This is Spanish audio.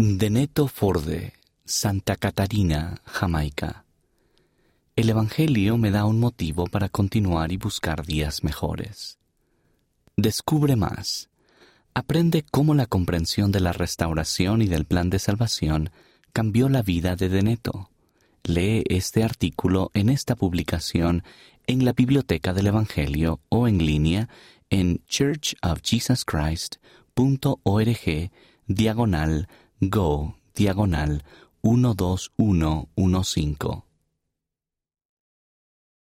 De Neto Forde, Santa Catarina, Jamaica. El Evangelio me da un motivo para continuar y buscar días mejores. Descubre más. Aprende cómo la comprensión de la restauración y del plan de salvación cambió la vida de Deneto. Lee este artículo en esta publicación en la Biblioteca del Evangelio o en línea en churchofjesuschrist.org diagonal go diagonal 12115.